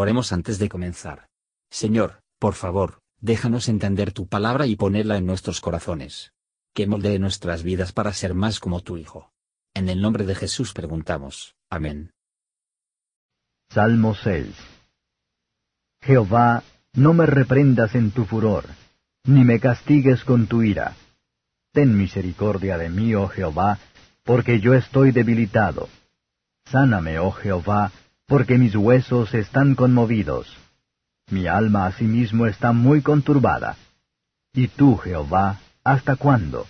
Oremos antes de comenzar. Señor, por favor, déjanos entender tu palabra y ponerla en nuestros corazones. Que moldee nuestras vidas para ser más como tu Hijo. En el nombre de Jesús preguntamos. Amén. Salmo 6 Jehová, no me reprendas en tu furor, ni me castigues con tu ira. Ten misericordia de mí, oh Jehová, porque yo estoy debilitado. Sáname, oh Jehová, porque mis huesos están conmovidos. Mi alma asimismo está muy conturbada. ¿Y tú, Jehová, hasta cuándo?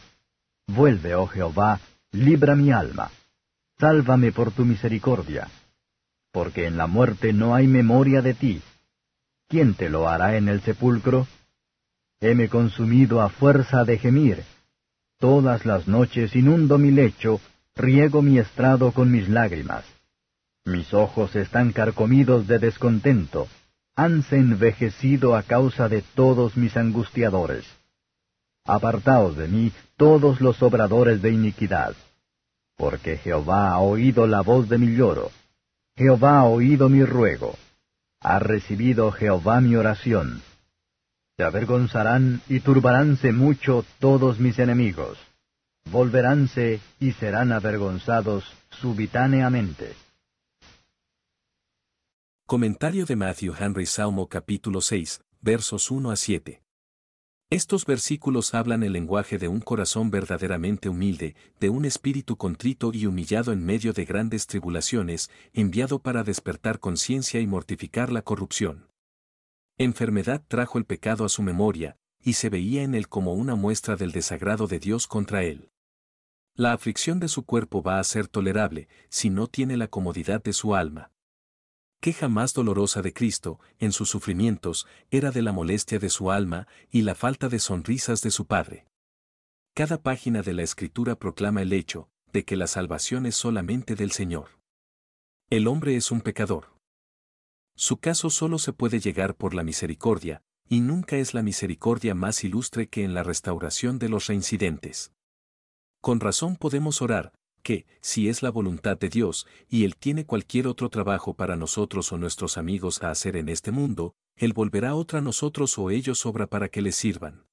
Vuelve, oh Jehová, libra mi alma. Sálvame por tu misericordia. Porque en la muerte no hay memoria de ti. ¿Quién te lo hará en el sepulcro? Heme consumido a fuerza de gemir. Todas las noches inundo mi lecho, riego mi estrado con mis lágrimas. Mis ojos están carcomidos de descontento, hanse envejecido a causa de todos mis angustiadores. Apartaos de mí todos los obradores de iniquidad, porque Jehová ha oído la voz de mi lloro, Jehová ha oído mi ruego, ha recibido Jehová mi oración. Se avergonzarán y turbaránse mucho todos mis enemigos, volveránse y serán avergonzados subitáneamente. Comentario de Matthew Henry Salmo capítulo 6, versos 1 a 7. Estos versículos hablan el lenguaje de un corazón verdaderamente humilde, de un espíritu contrito y humillado en medio de grandes tribulaciones, enviado para despertar conciencia y mortificar la corrupción. Enfermedad trajo el pecado a su memoria, y se veía en él como una muestra del desagrado de Dios contra él. La aflicción de su cuerpo va a ser tolerable, si no tiene la comodidad de su alma queja más dolorosa de Cristo, en sus sufrimientos, era de la molestia de su alma y la falta de sonrisas de su Padre. Cada página de la Escritura proclama el hecho, de que la salvación es solamente del Señor. El hombre es un pecador. Su caso solo se puede llegar por la misericordia, y nunca es la misericordia más ilustre que en la restauración de los reincidentes. Con razón podemos orar, que, si es la voluntad de Dios, y Él tiene cualquier otro trabajo para nosotros o nuestros amigos a hacer en este mundo, Él volverá otra a nosotros o ellos sobra para que les sirvan.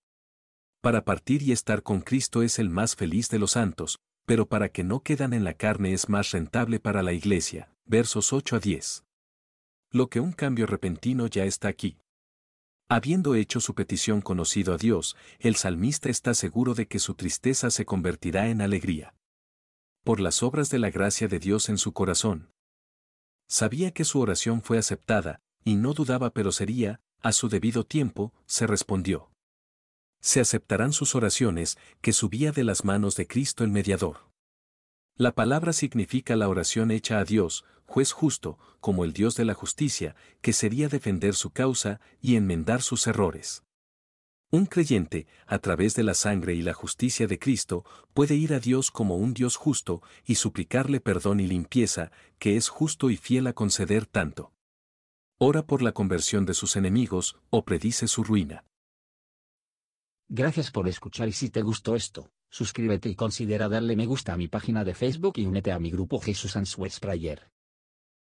Para partir y estar con Cristo es el más feliz de los santos, pero para que no quedan en la carne es más rentable para la iglesia. Versos 8 a 10. Lo que un cambio repentino ya está aquí. Habiendo hecho su petición conocido a Dios, el salmista está seguro de que su tristeza se convertirá en alegría por las obras de la gracia de Dios en su corazón. Sabía que su oración fue aceptada, y no dudaba pero sería, a su debido tiempo, se respondió. Se aceptarán sus oraciones, que subía de las manos de Cristo el mediador. La palabra significa la oración hecha a Dios, juez justo, como el Dios de la justicia, que sería defender su causa y enmendar sus errores. Un creyente, a través de la sangre y la justicia de Cristo, puede ir a Dios como un Dios justo y suplicarle perdón y limpieza, que es justo y fiel a conceder tanto. Ora por la conversión de sus enemigos o predice su ruina. Gracias por escuchar y si te gustó esto, suscríbete y considera darle me gusta a mi página de Facebook y únete a mi grupo Jesús Answers Prayer.